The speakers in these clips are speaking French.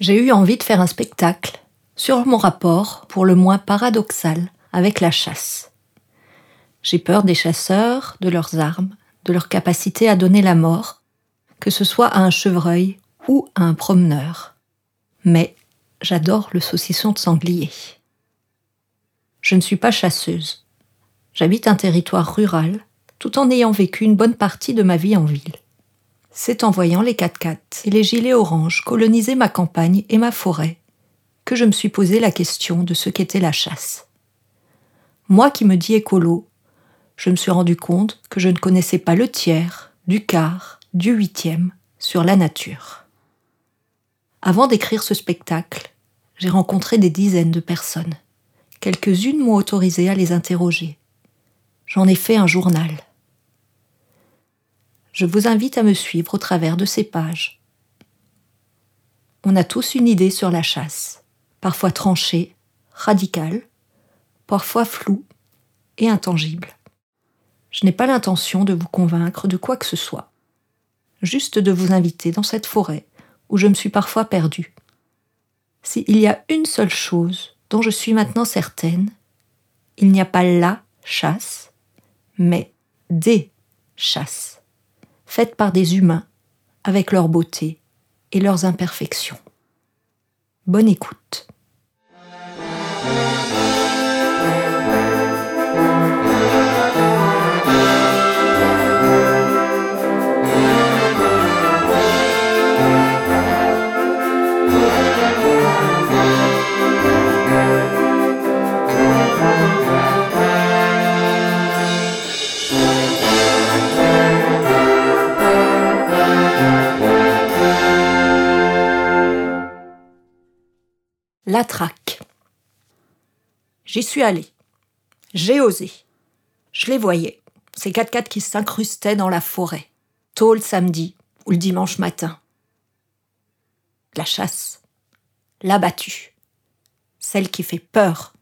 j'ai eu envie de faire un spectacle sur mon rapport, pour le moins paradoxal, avec la chasse. J'ai peur des chasseurs, de leurs armes, de leur capacité à donner la mort, que ce soit à un chevreuil ou à un promeneur. Mais j'adore le saucisson de sanglier. Je ne suis pas chasseuse. J'habite un territoire rural, tout en ayant vécu une bonne partie de ma vie en ville. C'est en voyant les 4x4 et les gilets oranges coloniser ma campagne et ma forêt que je me suis posé la question de ce qu'était la chasse. Moi qui me dis écolo, je me suis rendu compte que je ne connaissais pas le tiers, du quart, du huitième sur la nature. Avant d'écrire ce spectacle, j'ai rencontré des dizaines de personnes. Quelques-unes m'ont autorisé à les interroger. J'en ai fait un journal. Je vous invite à me suivre au travers de ces pages. On a tous une idée sur la chasse parfois tranché, radical, parfois flou et intangible. Je n'ai pas l'intention de vous convaincre de quoi que ce soit, juste de vous inviter dans cette forêt où je me suis parfois perdue. S'il y a une seule chose dont je suis maintenant certaine, il n'y a pas la chasse, mais des chasses, faites par des humains, avec leur beauté et leurs imperfections. Bonne écoute. La traque. J'y suis allé. J'ai osé. Je les voyais, ces 4x4 qui s'incrustaient dans la forêt, tôt le samedi ou le dimanche matin. La chasse. La battue. Celle qui fait peur.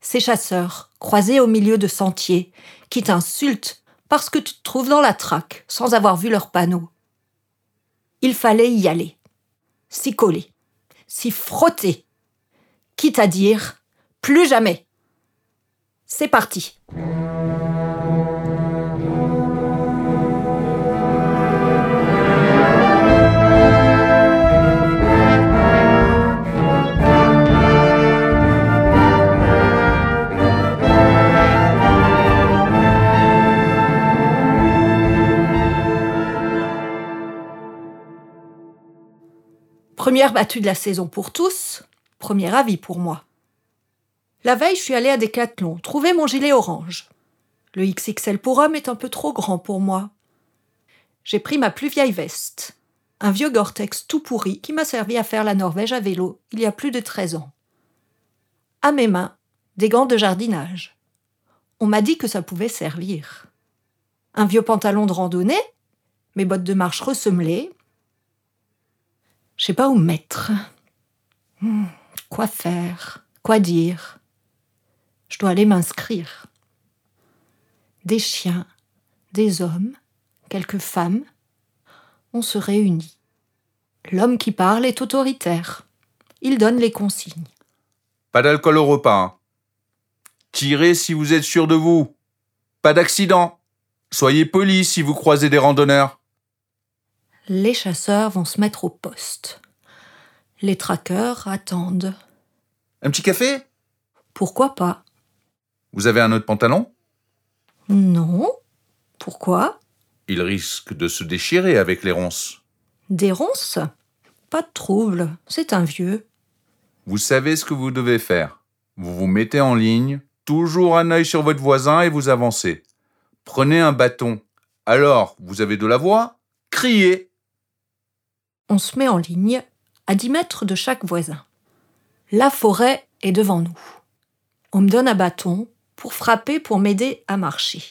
Ces chasseurs, croisés au milieu de sentiers, qui t'insultent parce que tu te trouves dans la traque sans avoir vu leurs panneaux. Il fallait y aller, s'y coller, s'y frotter, quitte à dire plus jamais. C'est parti. Battue de la saison pour tous, premier avis pour moi. La veille, je suis allée à Decathlon, trouver mon gilet orange. Le XXL pour homme est un peu trop grand pour moi. J'ai pris ma plus vieille veste, un vieux Gore-Tex tout pourri qui m'a servi à faire la Norvège à vélo il y a plus de 13 ans. À mes mains, des gants de jardinage. On m'a dit que ça pouvait servir. Un vieux pantalon de randonnée, mes bottes de marche ressemelées, je sais pas où mettre. Hmm, quoi faire Quoi dire Je dois aller m'inscrire. Des chiens, des hommes, quelques femmes, on se réunit. L'homme qui parle est autoritaire. Il donne les consignes. Pas d'alcool au repas. Hein. Tirez si vous êtes sûr de vous. Pas d'accident. Soyez poli si vous croisez des randonneurs les chasseurs vont se mettre au poste. Les traqueurs attendent. Un petit café? Pourquoi pas? Vous avez un autre pantalon? Non. Pourquoi? Il risque de se déchirer avec les ronces. Des ronces? Pas de trouble, c'est un vieux. Vous savez ce que vous devez faire. Vous vous mettez en ligne, toujours un œil sur votre voisin et vous avancez. Prenez un bâton. Alors, vous avez de la voix? Criez on se met en ligne à 10 mètres de chaque voisin. La forêt est devant nous. On me donne un bâton pour frapper pour m'aider à marcher.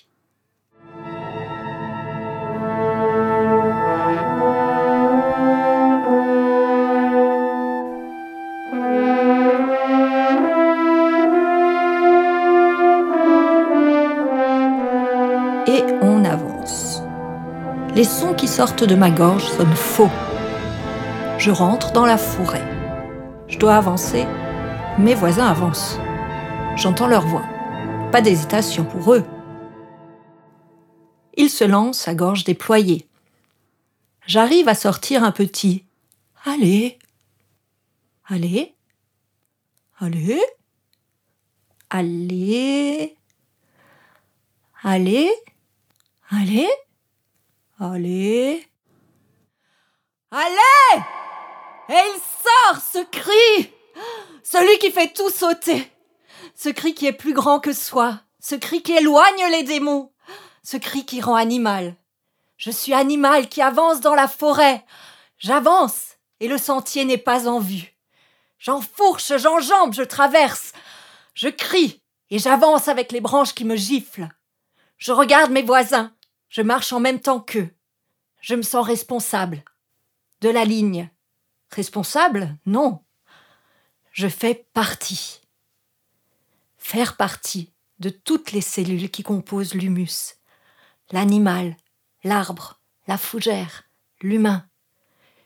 Et on avance. Les sons qui sortent de ma gorge sonnent faux Je rentre dans la forêt. Je dois avancer. Mes voisins avancent. J'entends leur voix. Pas d'hésitation pour eux. Ils se lancent à gorge déployée. J'arrive à sortir un petit Allez, allez, allez, allez, allez, allez, allez, allez Et il sort ce cri Celui qui fait tout sauter Ce cri qui est plus grand que soi Ce cri qui éloigne les démons Ce cri qui rend animal Je suis animal qui avance dans la forêt J'avance et le sentier n'est pas en vue. J'enfourche, j'enjambe, je traverse. Je crie et j'avance avec les branches qui me giflent. Je regarde mes voisins. Je marche en même temps qu'eux. Je me sens responsable. De la ligne. Responsable? Non. Je fais partie. Faire partie de toutes les cellules qui composent l'humus. L'animal, l'arbre, la fougère, l'humain.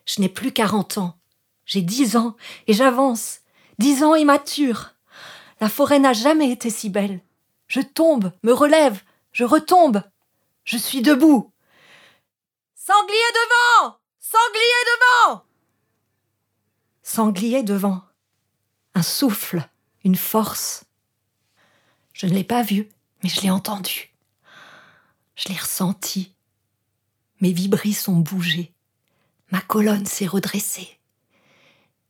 Je n'ai plus quarante ans. J'ai dix ans et j'avance. Dix ans immature. La forêt n'a jamais été si belle. Je tombe, me relève, je retombe. Je suis debout. Sanglier devant Sanglier devant Sanglier devant. Un souffle, une force. Je ne l'ai pas vu, mais je l'ai entendu. Je l'ai ressenti. Mes vibris sont bougés. Ma colonne s'est redressée.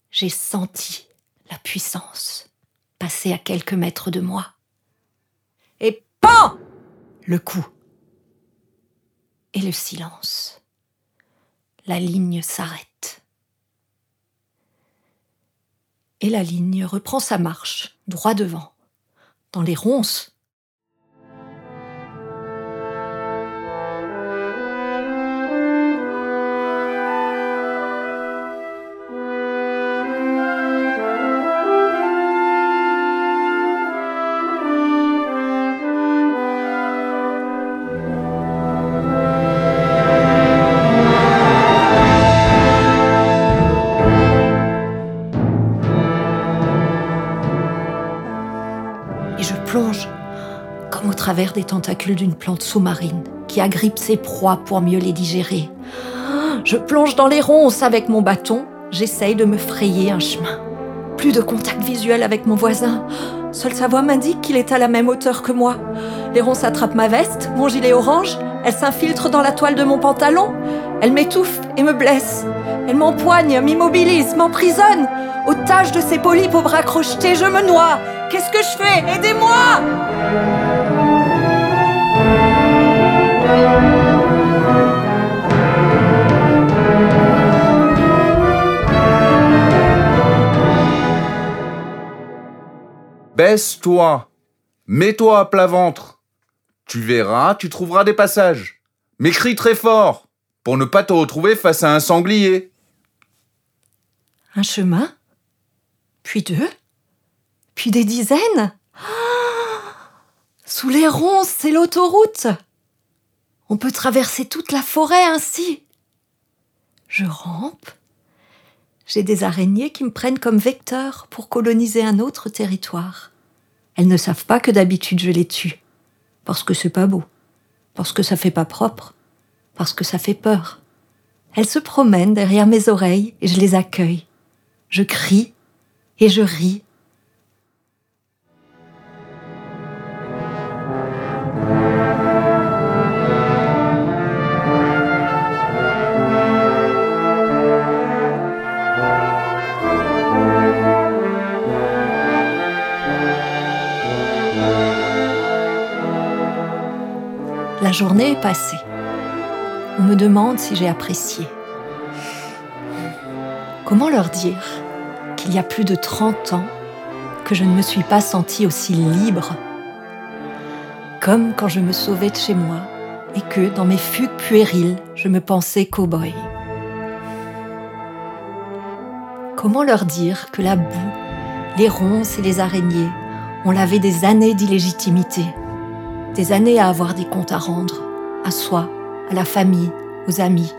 J'ai senti la puissance passer à quelques mètres de moi. Et PAN Le coup. Et le silence. La ligne s'arrête. Et la ligne reprend sa marche, droit devant. Dans les ronces, des tentacules d'une plante sous-marine qui agrippe ses proies pour mieux les digérer. Je plonge dans les ronces avec mon bâton, j'essaye de me frayer un chemin. Plus de contact visuel avec mon voisin. Seule sa voix m'indique qu'il est à la même hauteur que moi. Les ronces attrapent ma veste, mon gilet orange, elles s'infiltrent dans la toile de mon pantalon, elles m'étouffent et me blessent. Elles m'empoignent, m'immobilisent, m'emprisonnent. Otage de ces polypes aux bras crochetés, je me noie. Qu'est-ce que je fais? Aidez-moi Baisse-toi, mets-toi à plat ventre. Tu verras, tu trouveras des passages. Mais crie très fort pour ne pas te retrouver face à un sanglier. Un chemin? Puis deux? Puis des dizaines? Sous les ronces, c'est l'autoroute. On peut traverser toute la forêt ainsi. Je rampe. J'ai des araignées qui me prennent comme vecteur pour coloniser un autre territoire. Elles ne savent pas que d'habitude je les tue. Parce que c'est pas beau. Parce que ça fait pas propre. Parce que ça fait peur. Elles se promènent derrière mes oreilles et je les accueille. Je crie et je ris journée est passée. On me demande si j'ai apprécié. Comment leur dire qu'il y a plus de 30 ans que je ne me suis pas sentie aussi libre Comme quand je me sauvais de chez moi et que, dans mes fugues puériles, je me pensais cow-boy? Comment leur dire que la boue, les ronces et les araignées ont lavé des années d'illégitimité des années à avoir des comptes à rendre, à soi, à la famille, aux amis.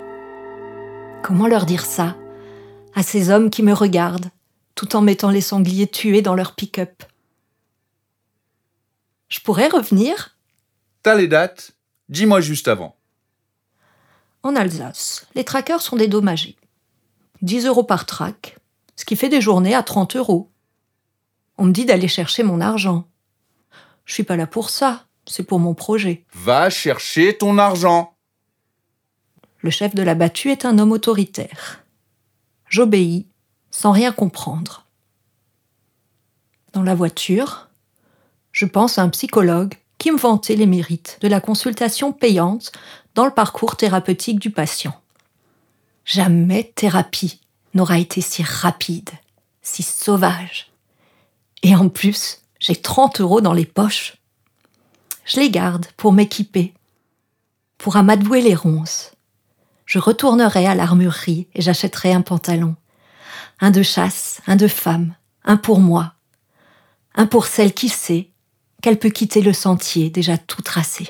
Comment leur dire ça à ces hommes qui me regardent, tout en mettant les sangliers tués dans leur pick-up? Je pourrais revenir? T'as les dates? Dis-moi juste avant. En Alsace, les trackers sont dédommagés. 10 euros par track, ce qui fait des journées à 30 euros. On me dit d'aller chercher mon argent. Je suis pas là pour ça, c'est pour mon projet. Va chercher ton argent. Le chef de la battue est un homme autoritaire. J'obéis, sans rien comprendre. Dans la voiture, je pense à un psychologue qui me vantait les mérites de la consultation payante dans le parcours thérapeutique du patient. Jamais thérapie n'aura été si rapide, si sauvage. Et en plus, j'ai 30 euros dans les poches. Je les garde pour m'équiper, pour amadouer les ronces. Je retournerai à l'armurerie et j'achèterai un pantalon. Un de chasse, un de femme, un pour moi. Un pour celle qui sait qu'elle peut quitter le sentier déjà tout tracé.